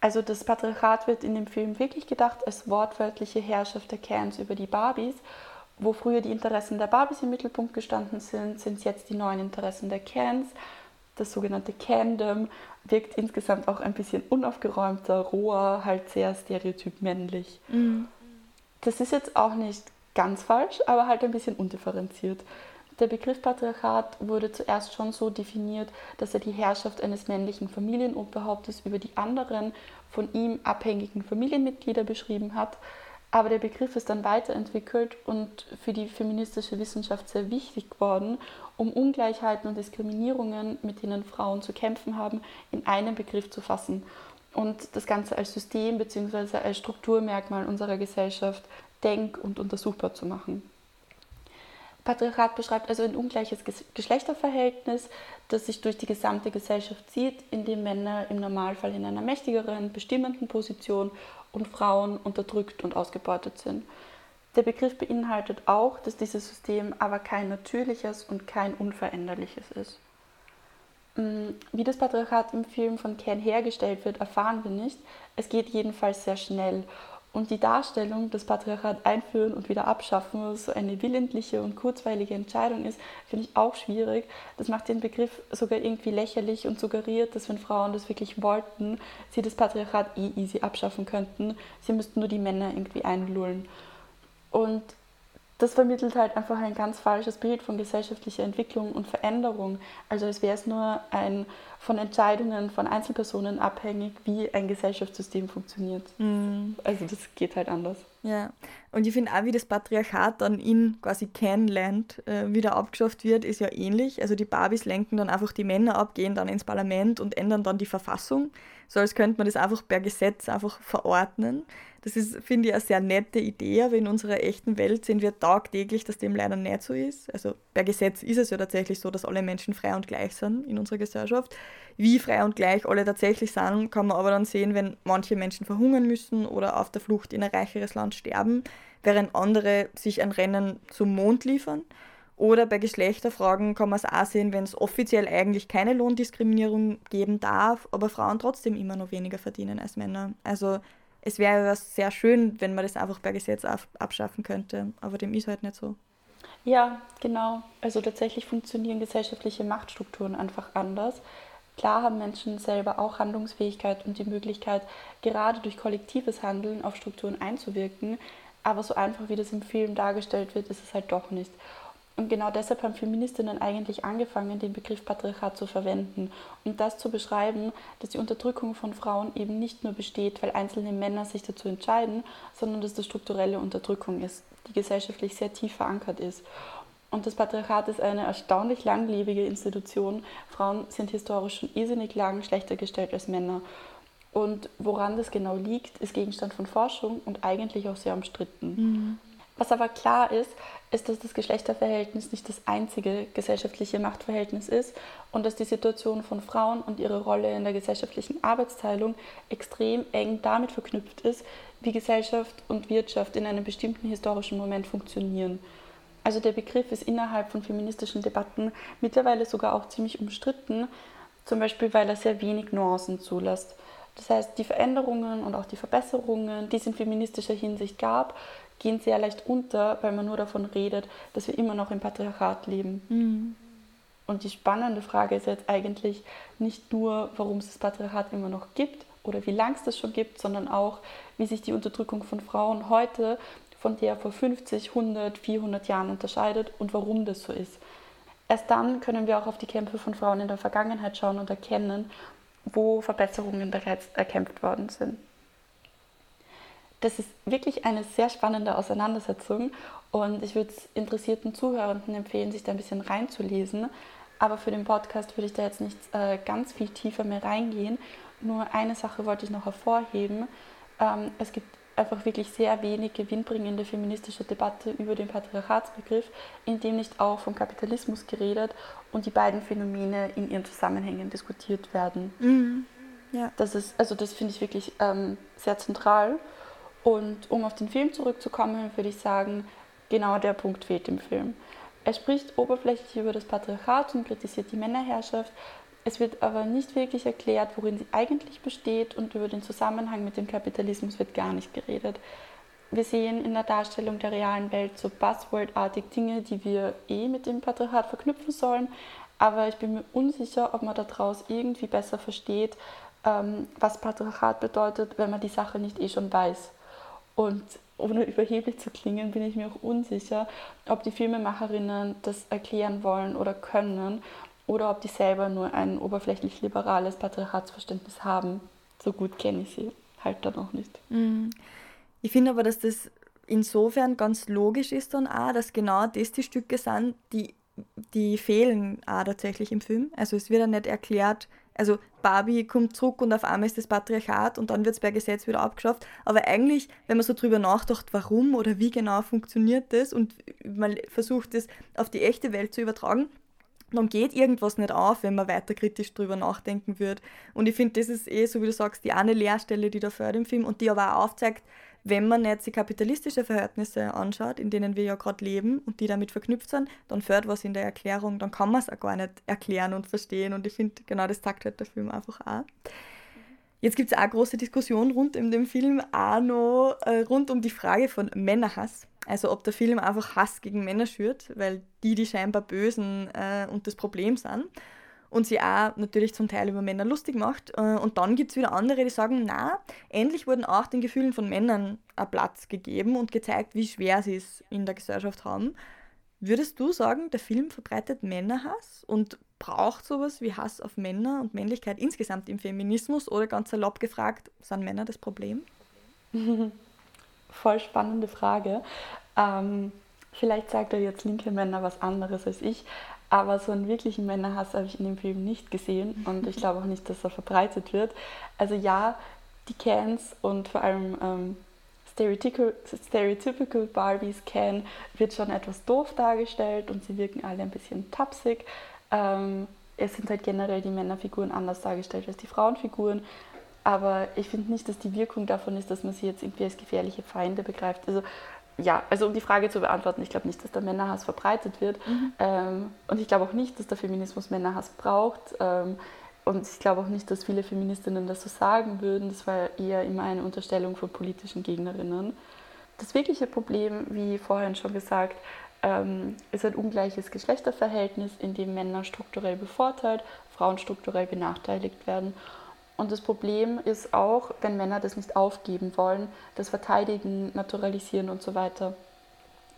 Also das Patriarchat wird in dem Film wirklich gedacht als wortwörtliche Herrschaft der Cans über die Barbies. Wo früher die Interessen der Barbies im Mittelpunkt gestanden sind, sind jetzt die neuen Interessen der Cans. Das sogenannte Candom wirkt insgesamt auch ein bisschen unaufgeräumter, roher, halt sehr stereotyp männlich. Mhm. Das ist jetzt auch nicht ganz falsch, aber halt ein bisschen undifferenziert. Der Begriff Patriarchat wurde zuerst schon so definiert, dass er die Herrschaft eines männlichen Familienoberhauptes über die anderen von ihm abhängigen Familienmitglieder beschrieben hat. Aber der Begriff ist dann weiterentwickelt und für die feministische Wissenschaft sehr wichtig geworden, um Ungleichheiten und Diskriminierungen, mit denen Frauen zu kämpfen haben, in einen Begriff zu fassen und das Ganze als System bzw. als Strukturmerkmal unserer Gesellschaft denk- und untersuchbar zu machen. Patriarchat beschreibt also ein ungleiches Geschlechterverhältnis, das sich durch die gesamte Gesellschaft zieht, in dem Männer im Normalfall in einer mächtigeren, bestimmenden Position und Frauen unterdrückt und ausgebeutet sind. Der Begriff beinhaltet auch, dass dieses System aber kein natürliches und kein unveränderliches ist. Mm, wie das Patriarchat im Film von Ken hergestellt wird, erfahren wir nicht. Es geht jedenfalls sehr schnell und die Darstellung, dass Patriarchat einführen und wieder abschaffen so eine willentliche und kurzweilige Entscheidung ist, finde ich auch schwierig. Das macht den Begriff sogar irgendwie lächerlich und suggeriert, dass wenn Frauen das wirklich wollten, sie das Patriarchat eh easy abschaffen könnten. Sie müssten nur die Männer irgendwie einlullen. Und das vermittelt halt einfach ein ganz falsches Bild von gesellschaftlicher Entwicklung und Veränderung. Also als wäre es nur ein von Entscheidungen von Einzelpersonen abhängig, wie ein Gesellschaftssystem funktioniert. Mhm. Also das geht halt anders. Ja, und ich finde auch, wie das Patriarchat dann in quasi Canland äh, wieder abgeschafft wird, ist ja ähnlich. Also die Barbies lenken dann einfach die Männer ab, gehen dann ins Parlament und ändern dann die Verfassung, so als könnte man das einfach per Gesetz einfach verordnen. Das ist, finde ich, eine sehr nette Idee, aber in unserer echten Welt sehen wir tagtäglich, dass dem leider nicht so ist. Also per Gesetz ist es ja tatsächlich so, dass alle Menschen frei und gleich sind in unserer Gesellschaft. Wie frei und gleich alle tatsächlich sind, kann man aber dann sehen, wenn manche Menschen verhungern müssen oder auf der Flucht in ein reicheres Land sterben, während andere sich ein Rennen zum Mond liefern. Oder bei Geschlechterfragen kann man es auch sehen, wenn es offiziell eigentlich keine Lohndiskriminierung geben darf, aber Frauen trotzdem immer noch weniger verdienen als Männer. Also es wäre ja sehr schön, wenn man das einfach per Gesetz abschaffen könnte, aber dem ist halt nicht so. Ja, genau. Also tatsächlich funktionieren gesellschaftliche Machtstrukturen einfach anders. Klar haben Menschen selber auch Handlungsfähigkeit und die Möglichkeit, gerade durch kollektives Handeln auf Strukturen einzuwirken, aber so einfach wie das im Film dargestellt wird, ist es halt doch nicht. Und genau deshalb haben Feministinnen eigentlich angefangen, den Begriff Patriarchat zu verwenden und das zu beschreiben, dass die Unterdrückung von Frauen eben nicht nur besteht, weil einzelne Männer sich dazu entscheiden, sondern dass das strukturelle Unterdrückung ist, die gesellschaftlich sehr tief verankert ist. Und das Patriarchat ist eine erstaunlich langlebige Institution. Frauen sind historisch schon irrsinnig lang schlechter gestellt als Männer. Und woran das genau liegt, ist Gegenstand von Forschung und eigentlich auch sehr umstritten. Mhm. Was aber klar ist, ist, dass das Geschlechterverhältnis nicht das einzige gesellschaftliche Machtverhältnis ist und dass die Situation von Frauen und ihre Rolle in der gesellschaftlichen Arbeitsteilung extrem eng damit verknüpft ist, wie Gesellschaft und Wirtschaft in einem bestimmten historischen Moment funktionieren. Also der Begriff ist innerhalb von feministischen Debatten mittlerweile sogar auch ziemlich umstritten, zum Beispiel weil er sehr wenig Nuancen zulässt. Das heißt, die Veränderungen und auch die Verbesserungen, die es in feministischer Hinsicht gab, gehen sehr leicht unter, weil man nur davon redet, dass wir immer noch im Patriarchat leben. Mhm. Und die spannende Frage ist jetzt eigentlich nicht nur, warum es das Patriarchat immer noch gibt oder wie lange es das schon gibt, sondern auch, wie sich die Unterdrückung von Frauen heute von der vor 50, 100, 400 Jahren unterscheidet und warum das so ist. Erst dann können wir auch auf die Kämpfe von Frauen in der Vergangenheit schauen und erkennen, wo Verbesserungen bereits erkämpft worden sind das ist wirklich eine sehr spannende Auseinandersetzung und ich würde es interessierten Zuhörenden empfehlen, sich da ein bisschen reinzulesen. Aber für den Podcast würde ich da jetzt nicht äh, ganz viel tiefer mehr reingehen. Nur eine Sache wollte ich noch hervorheben. Ähm, es gibt einfach wirklich sehr wenig gewinnbringende feministische Debatte über den Patriarchatsbegriff, in dem nicht auch vom Kapitalismus geredet und die beiden Phänomene in ihren Zusammenhängen diskutiert werden. Mhm. Ja. Das ist, also das finde ich wirklich ähm, sehr zentral. Und um auf den Film zurückzukommen, würde ich sagen, genau der Punkt fehlt im Film. Er spricht oberflächlich über das Patriarchat und kritisiert die Männerherrschaft. Es wird aber nicht wirklich erklärt, worin sie eigentlich besteht und über den Zusammenhang mit dem Kapitalismus wird gar nicht geredet. Wir sehen in der Darstellung der realen Welt so Buzzword-artig Dinge, die wir eh mit dem Patriarchat verknüpfen sollen, aber ich bin mir unsicher, ob man daraus irgendwie besser versteht, ähm, was Patriarchat bedeutet, wenn man die Sache nicht eh schon weiß. Und ohne überheblich zu klingen, bin ich mir auch unsicher, ob die Filmemacherinnen das erklären wollen oder können oder ob die selber nur ein oberflächlich liberales Patriarchatsverständnis haben. So gut kenne ich sie halt dann auch nicht. Mhm. Ich finde aber, dass das insofern ganz logisch ist dann auch, dass genau das die Stücke sind, die, die fehlen auch tatsächlich im Film. Also es wird ja nicht erklärt, also Barbie kommt zurück und auf einmal ist das Patriarchat und dann wird es per Gesetz wieder abgeschafft. Aber eigentlich, wenn man so drüber nachdenkt, warum oder wie genau funktioniert das und man versucht es auf die echte Welt zu übertragen, dann geht irgendwas nicht auf, wenn man weiter kritisch drüber nachdenken wird. Und ich finde, das ist eh, so wie du sagst, die eine Leerstelle, die da fährt im Film und die aber auch aufzeigt, wenn man jetzt die kapitalistische Verhältnisse anschaut, in denen wir ja gerade leben und die damit verknüpft sind, dann fährt was in der Erklärung, dann kann man es auch gar nicht erklären und verstehen. Und ich finde, genau das sagt halt der Film einfach auch. Jetzt gibt es auch große Diskussionen rund um den Film, auch noch äh, rund um die Frage von Männerhass. Also ob der Film einfach Hass gegen Männer schürt, weil die die scheinbar Bösen äh, und das Problem sind und sie auch natürlich zum Teil über Männer lustig macht. Äh, und dann gibt es wieder andere, die sagen, na, endlich wurden auch den Gefühlen von Männern ein Platz gegeben und gezeigt, wie schwer sie es in der Gesellschaft haben. Würdest du sagen, der Film verbreitet Männerhass und braucht sowas wie Hass auf Männer und Männlichkeit insgesamt im Feminismus oder ganz salopp gefragt, sind Männer das Problem? Voll spannende Frage. Ähm, vielleicht sagt er jetzt linke Männer was anderes als ich, aber so einen wirklichen Männerhass habe ich in dem Film nicht gesehen und ich glaube auch nicht, dass er verbreitet wird. Also ja, die Cans und vor allem ähm, Stereotypical, Stereotypical Barbies Ken wird schon etwas doof dargestellt und sie wirken alle ein bisschen tapsig. Ähm, es sind halt generell die Männerfiguren anders dargestellt als die Frauenfiguren. Aber ich finde nicht, dass die Wirkung davon ist, dass man sie jetzt irgendwie als gefährliche Feinde begreift. Also ja, also um die Frage zu beantworten, ich glaube nicht, dass der Männerhass verbreitet wird. Mhm. Ähm, und ich glaube auch nicht, dass der Feminismus Männerhass braucht. Ähm, und ich glaube auch nicht, dass viele Feministinnen das so sagen würden. Das war eher immer eine Unterstellung von politischen Gegnerinnen. Das wirkliche Problem, wie vorhin schon gesagt, ähm, ist ein ungleiches Geschlechterverhältnis, in dem Männer strukturell bevorteilt, Frauen strukturell benachteiligt werden. Und das Problem ist auch, wenn Männer das nicht aufgeben wollen, das Verteidigen, Naturalisieren und so weiter.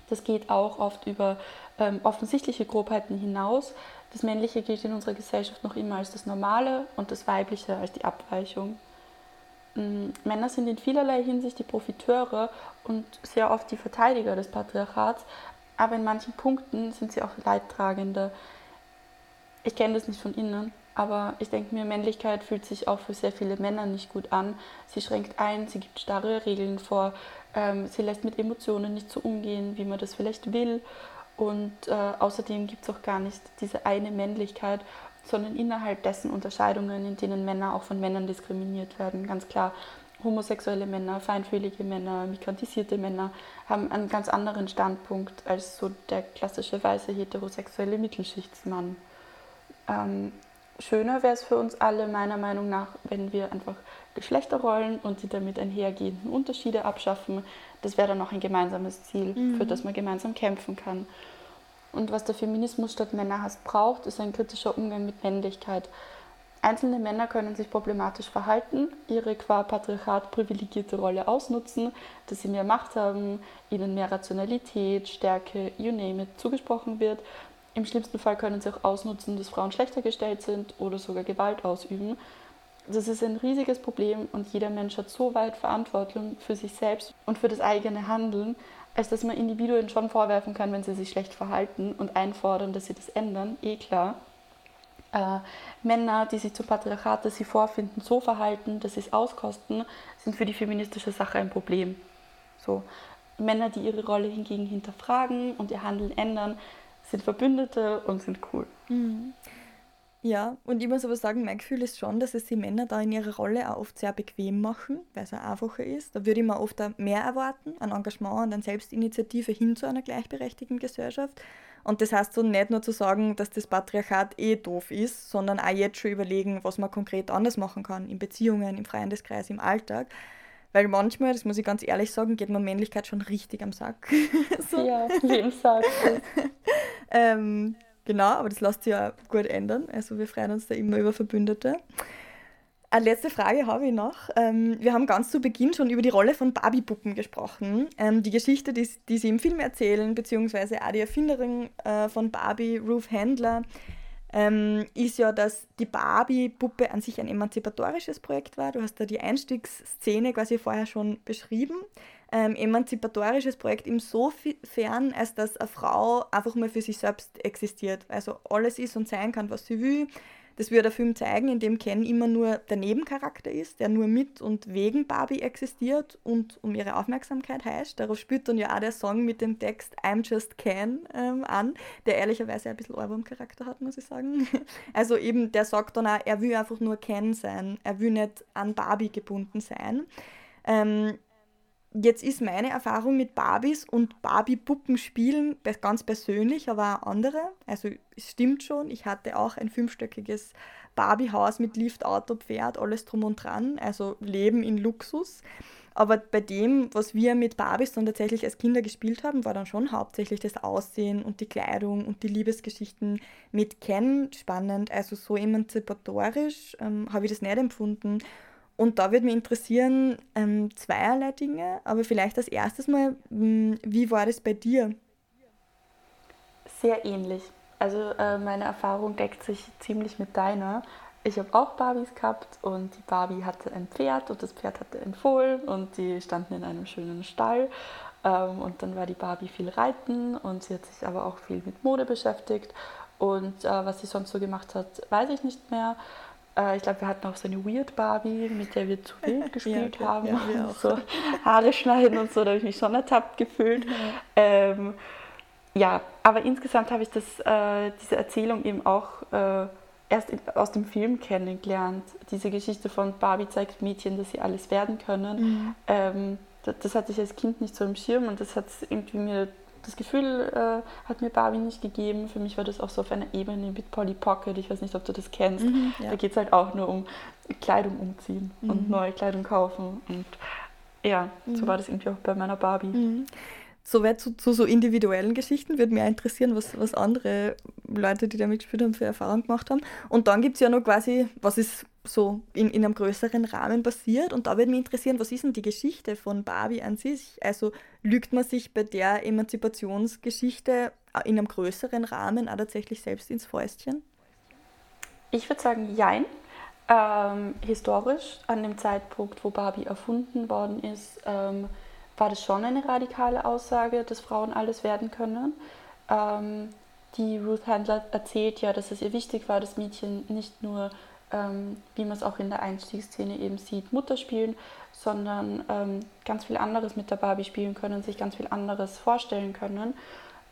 Das geht auch oft über ähm, offensichtliche Grobheiten hinaus. Das Männliche gilt in unserer Gesellschaft noch immer als das Normale und das Weibliche als die Abweichung. Ähm, Männer sind in vielerlei Hinsicht die Profiteure und sehr oft die Verteidiger des Patriarchats, aber in manchen Punkten sind sie auch Leidtragende. Ich kenne das nicht von innen, aber ich denke mir, Männlichkeit fühlt sich auch für sehr viele Männer nicht gut an. Sie schränkt ein, sie gibt starre Regeln vor, ähm, sie lässt mit Emotionen nicht so umgehen, wie man das vielleicht will. Und äh, außerdem gibt es auch gar nicht diese eine Männlichkeit, sondern innerhalb dessen Unterscheidungen, in denen Männer auch von Männern diskriminiert werden. Ganz klar, homosexuelle Männer, feinfühlige Männer, migrantisierte Männer haben einen ganz anderen Standpunkt als so der klassische weiße heterosexuelle Mittelschichtsmann. Ähm, schöner wäre es für uns alle, meiner Meinung nach, wenn wir einfach Geschlechterrollen und die damit einhergehenden Unterschiede abschaffen. Das wäre dann auch ein gemeinsames Ziel, mhm. für das man gemeinsam kämpfen kann. Und was der Feminismus statt Männerhass braucht, ist ein kritischer Umgang mit Männlichkeit. Einzelne Männer können sich problematisch verhalten, ihre qua Patriarchat privilegierte Rolle ausnutzen, dass sie mehr Macht haben, ihnen mehr Rationalität, Stärke, you name it, zugesprochen wird im schlimmsten Fall können sie auch ausnutzen, dass Frauen schlechter gestellt sind oder sogar Gewalt ausüben. Das ist ein riesiges Problem und jeder Mensch hat so weit Verantwortung für sich selbst und für das eigene Handeln, als dass man Individuen schon vorwerfen kann, wenn sie sich schlecht verhalten und einfordern, dass sie das ändern, eh klar. Äh, Männer, die sich zum Patriarchat, das sie vorfinden, so verhalten, dass sie es auskosten, sind für die feministische Sache ein Problem. So. Männer, die ihre Rolle hingegen hinterfragen und ihr Handeln ändern, sind Verbündete und sind cool. Mhm. Ja, und ich muss aber sagen, mein Gefühl ist schon, dass es die Männer da in ihrer Rolle auch oft sehr bequem machen, weil es einfacher ist. Da würde ich mir oft mehr erwarten, ein Engagement und eine Selbstinitiative hin zu einer gleichberechtigten Gesellschaft. Und das heißt so nicht nur zu sagen, dass das Patriarchat eh doof ist, sondern auch jetzt schon überlegen, was man konkret anders machen kann, in Beziehungen, im Freundeskreis, im Alltag. Weil manchmal, das muss ich ganz ehrlich sagen, geht mir Männlichkeit schon richtig am Sack. so. Ja, Lebenssack. ähm, genau, aber das lässt sich ja gut ändern. Also wir freuen uns da immer über Verbündete. Eine letzte Frage habe ich noch. Ähm, wir haben ganz zu Beginn schon über die Rolle von Barbie-Puppen gesprochen. Ähm, die Geschichte, die, die, sie im Film erzählen, beziehungsweise auch die Erfinderin äh, von Barbie, Ruth Handler, ähm, ist ja, dass die Barbie-Puppe an sich ein emanzipatorisches Projekt war. Du hast da die Einstiegsszene quasi vorher schon beschrieben. Ähm, emanzipatorisches Projekt insofern, als dass eine Frau einfach mal für sich selbst existiert. Also alles ist und sein kann, was sie will das wird der Film zeigen, in dem Ken immer nur der Nebencharakter ist, der nur mit und wegen Barbie existiert und um ihre Aufmerksamkeit heißt. Darauf spielt dann ja auch der Song mit dem Text I'm Just Ken ähm, an, der ehrlicherweise ein bisschen Ohrwurm-Charakter hat, muss ich sagen. Also eben, der sagt dann auch, er will einfach nur Ken sein, er will nicht an Barbie gebunden sein. Ähm, Jetzt ist meine Erfahrung mit Barbies und Barbie-Puppenspielen ganz persönlich, aber auch andere. Also es stimmt schon, ich hatte auch ein fünfstöckiges Barbie-Haus mit Lift, Auto, Pferd, alles drum und dran, also Leben in Luxus. Aber bei dem, was wir mit Barbies dann tatsächlich als Kinder gespielt haben, war dann schon hauptsächlich das Aussehen und die Kleidung und die Liebesgeschichten mit Ken spannend. Also so emanzipatorisch ähm, habe ich das nicht empfunden. Und da würde mich interessieren ähm, zweierlei Dinge, aber vielleicht als erstes mal, hm, wie war das bei dir? Sehr ähnlich. Also äh, meine Erfahrung deckt sich ziemlich mit deiner. Ich habe auch Barbies gehabt und die Barbie hatte ein Pferd und das Pferd hatte ein Fohlen und die standen in einem schönen Stall. Ähm, und dann war die Barbie viel reiten und sie hat sich aber auch viel mit Mode beschäftigt. Und äh, was sie sonst so gemacht hat, weiß ich nicht mehr. Äh, ich glaube, wir hatten auch so eine Weird Barbie, mit der wir zu wild gespielt ja, haben. Ja, so Haare schneiden und so, da habe ich mich schon ertappt gefühlt. Ja, ähm, ja aber insgesamt habe ich das, äh, diese Erzählung eben auch äh, erst in, aus dem Film kennengelernt. Diese Geschichte von Barbie zeigt Mädchen, dass sie alles werden können. Mhm. Ähm, das, das, hatte ich als Kind nicht so im Schirm und das hat irgendwie mir das Gefühl äh, hat mir Barbie nicht gegeben. Für mich war das auch so auf einer Ebene mit Polly Pocket. Ich weiß nicht, ob du das kennst. Mhm, ja. Da geht es halt auch nur um Kleidung umziehen mhm. und neue Kleidung kaufen. Und ja, mhm. so war das irgendwie auch bei meiner Barbie. Soweit zu, zu so individuellen Geschichten würde mich interessieren, was, was andere Leute, die da mitgespielt haben, für Erfahrungen gemacht haben. Und dann gibt es ja noch quasi, was ist so in, in einem größeren Rahmen passiert. Und da würde mich interessieren, was ist denn die Geschichte von Barbie an sich? Also lügt man sich bei der Emanzipationsgeschichte in einem größeren Rahmen auch tatsächlich selbst ins Fäustchen? Ich würde sagen, jein. Ähm, historisch, an dem Zeitpunkt, wo Barbie erfunden worden ist, ähm, war das schon eine radikale Aussage, dass Frauen alles werden können. Ähm, die Ruth Handler erzählt ja, dass es ihr wichtig war, dass Mädchen nicht nur ähm, wie man es auch in der Einstiegsszene eben sieht, Mutter spielen, sondern ähm, ganz viel anderes mit der Barbie spielen können, sich ganz viel anderes vorstellen können.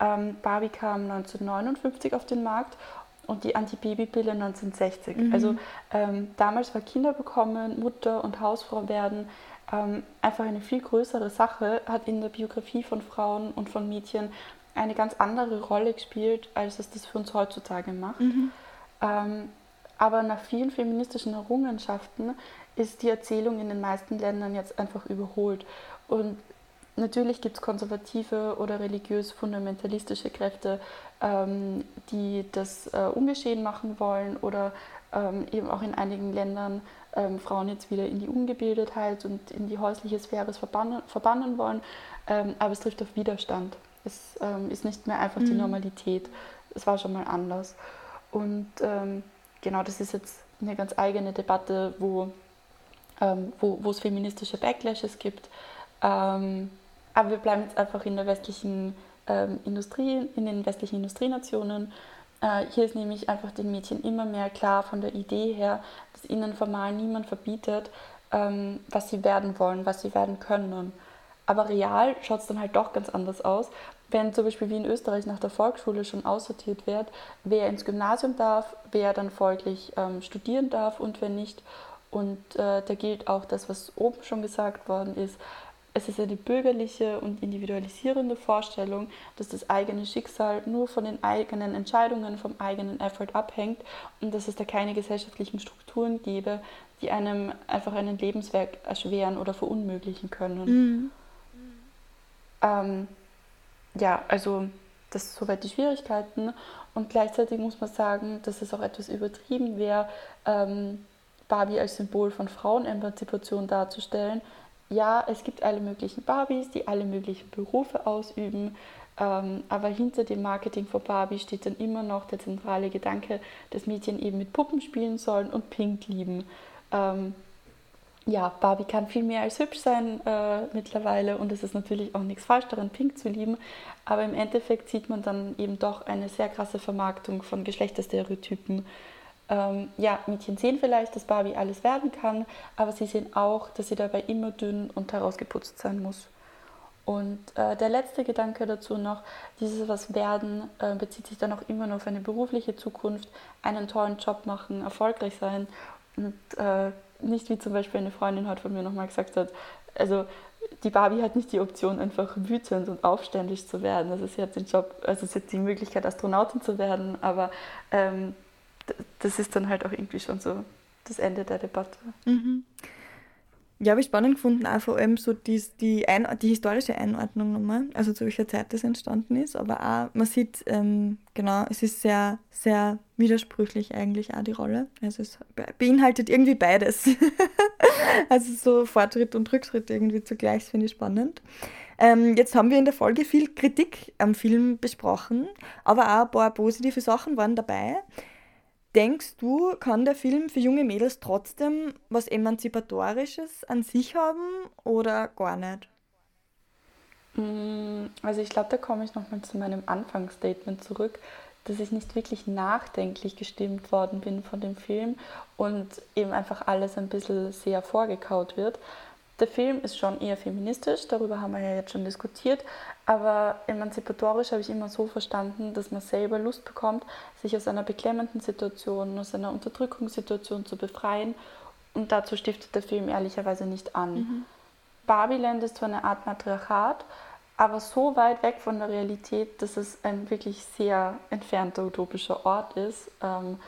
Ähm, Barbie kam 1959 auf den Markt und die Antibabypille 1960. Mhm. Also ähm, damals war Kinder bekommen, Mutter und Hausfrau werden ähm, einfach eine viel größere Sache, hat in der Biografie von Frauen und von Mädchen eine ganz andere Rolle gespielt, als es das für uns heutzutage macht. Mhm. Ähm, aber nach vielen feministischen Errungenschaften ist die Erzählung in den meisten Ländern jetzt einfach überholt. Und natürlich gibt es konservative oder religiös-fundamentalistische Kräfte, ähm, die das äh, ungeschehen machen wollen oder ähm, eben auch in einigen Ländern ähm, Frauen jetzt wieder in die Ungebildetheit und in die häusliche Sphäre verbannen, verbannen wollen. Ähm, aber es trifft auf Widerstand. Es ähm, ist nicht mehr einfach mhm. die Normalität. Es war schon mal anders. Und ähm, genau, das ist jetzt eine ganz eigene Debatte, wo, wo, wo es feministische Backlashes gibt. Ähm, aber wir bleiben jetzt einfach in der westlichen ähm, Industrie, in den westlichen Industrienationen. Äh, hier ist nämlich einfach den Mädchen immer mehr klar von der Idee her, dass ihnen formal niemand verbietet, ähm, was sie werden wollen, was sie werden können. Aber real schaut es dann halt doch ganz anders aus wenn zum Beispiel wie in Österreich nach der Volksschule schon aussortiert wird, wer ins Gymnasium darf, wer dann folglich ähm, studieren darf und wer nicht. Und äh, da gilt auch das, was oben schon gesagt worden ist. Es ist eine bürgerliche und individualisierende Vorstellung, dass das eigene Schicksal nur von den eigenen Entscheidungen, vom eigenen Effort abhängt und dass es da keine gesellschaftlichen Strukturen gäbe, die einem einfach einen Lebenswerk erschweren oder verunmöglichen können. Mhm. Ähm, ja, also das ist soweit die Schwierigkeiten. Und gleichzeitig muss man sagen, dass es auch etwas übertrieben wäre, ähm, Barbie als Symbol von Frauenemanzipation darzustellen. Ja, es gibt alle möglichen Barbies, die alle möglichen Berufe ausüben, ähm, aber hinter dem Marketing von Barbie steht dann immer noch der zentrale Gedanke, dass Mädchen eben mit Puppen spielen sollen und Pink lieben. Ähm, ja, Barbie kann viel mehr als hübsch sein äh, mittlerweile und es ist natürlich auch nichts falsch daran, Pink zu lieben, aber im Endeffekt sieht man dann eben doch eine sehr krasse Vermarktung von Geschlechterstereotypen. Ähm, ja, Mädchen sehen vielleicht, dass Barbie alles werden kann, aber sie sehen auch, dass sie dabei immer dünn und herausgeputzt sein muss. Und äh, der letzte Gedanke dazu noch, dieses was werden äh, bezieht sich dann auch immer nur auf eine berufliche Zukunft, einen tollen Job machen, erfolgreich sein und äh, nicht wie zum Beispiel eine Freundin heute von mir nochmal gesagt hat, also die Barbie hat nicht die Option, einfach wütend und aufständig zu werden. Also sie hat den Job, also sie hat die Möglichkeit, Astronautin zu werden, aber ähm, das ist dann halt auch irgendwie schon so das Ende der Debatte. Mhm. Ja, habe ich spannend gefunden, auch vor allem so die, die, Ein die historische Einordnung nochmal, also zu welcher Zeit das entstanden ist, aber auch, man sieht, ähm, genau, es ist sehr, sehr widersprüchlich eigentlich auch die Rolle. Also es beinhaltet irgendwie beides. also so Fortschritt und Rückschritt irgendwie zugleich, finde ich spannend. Ähm, jetzt haben wir in der Folge viel Kritik am Film besprochen, aber auch ein paar positive Sachen waren dabei. Denkst du, kann der Film für junge Mädels trotzdem was Emanzipatorisches an sich haben oder gar nicht? Mm, also ich glaube, da komme ich nochmal zu meinem Anfangsstatement zurück, dass ich nicht wirklich nachdenklich gestimmt worden bin von dem Film und eben einfach alles ein bisschen sehr vorgekaut wird. Der Film ist schon eher feministisch, darüber haben wir ja jetzt schon diskutiert, aber emanzipatorisch habe ich immer so verstanden, dass man selber Lust bekommt, sich aus einer beklemmenden Situation, aus einer Unterdrückungssituation zu befreien und dazu stiftet der Film ehrlicherweise nicht an. Mhm. Barbiland ist zwar eine Art Matriarchat, aber so weit weg von der Realität, dass es ein wirklich sehr entfernter utopischer Ort ist. Ähm,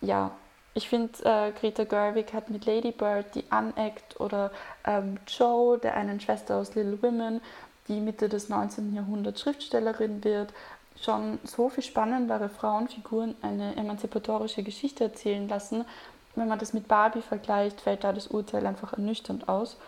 ja, ich finde, äh, Greta Gerwig hat mit Lady Bird, die aneckt, oder ähm, Joe, der einen Schwester aus Little Women, die Mitte des 19. Jahrhunderts Schriftstellerin wird, schon so viel spannendere Frauenfiguren eine emanzipatorische Geschichte erzählen lassen. Wenn man das mit Barbie vergleicht, fällt da das Urteil einfach ernüchternd aus.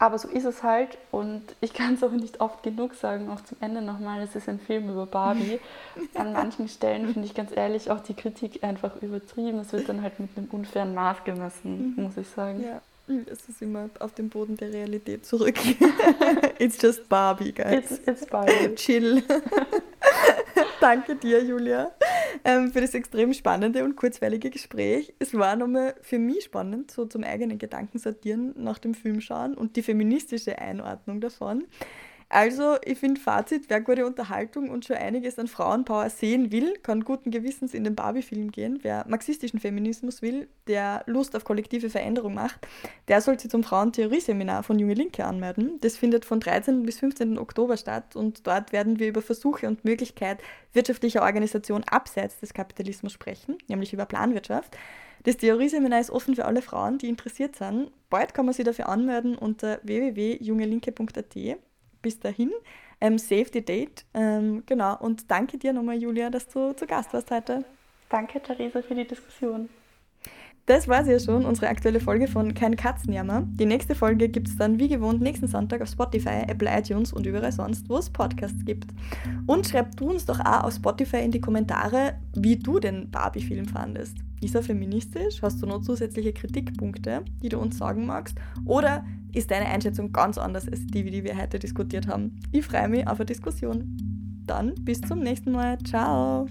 Aber so ist es halt und ich kann es auch nicht oft genug sagen, auch zum Ende nochmal, es ist ein Film über Barbie. An manchen Stellen finde ich ganz ehrlich auch die Kritik einfach übertrieben. Es wird dann halt mit einem unfairen Maß gemessen, mhm. muss ich sagen. Ja, es ist immer auf den Boden der Realität zurück. it's just Barbie, guys. It's, it's Barbie. Chill. Danke dir, Julia, ähm, für das extrem spannende und kurzweilige Gespräch. Es war nochmal für mich spannend, so zum eigenen Gedanken sortieren nach dem Film schauen und die feministische Einordnung davon. Also, ich finde, Fazit, wer gute Unterhaltung und schon einiges an Frauenpower sehen will, kann guten Gewissens in den Barbie-Film gehen. Wer marxistischen Feminismus will, der Lust auf kollektive Veränderung macht, der sollte sich zum Frauentheorieseminar von Junge Linke anmelden. Das findet von 13. bis 15. Oktober statt und dort werden wir über Versuche und Möglichkeit wirtschaftlicher Organisation abseits des Kapitalismus sprechen, nämlich über Planwirtschaft. Das Theorieseminar ist offen für alle Frauen, die interessiert sind. Bald kann man sich dafür anmelden unter www.jungelinke.at bis dahin. Ähm, save the date. Ähm, genau. Und danke dir nochmal, Julia, dass du zu Gast warst heute. Danke, Theresa, für die Diskussion. Das war ja schon, unsere aktuelle Folge von Kein Katzenjammer. Die nächste Folge gibt es dann wie gewohnt nächsten Sonntag auf Spotify, Apple iTunes und überall sonst, wo es Podcasts gibt. Und schreib du uns doch auch auf Spotify in die Kommentare, wie du den Barbie-Film fandest. Ist er feministisch? Hast du noch zusätzliche Kritikpunkte, die du uns sagen magst? Oder ist deine Einschätzung ganz anders als die, die wir heute diskutiert haben? Ich freue mich auf eine Diskussion. Dann bis zum nächsten Mal. Ciao!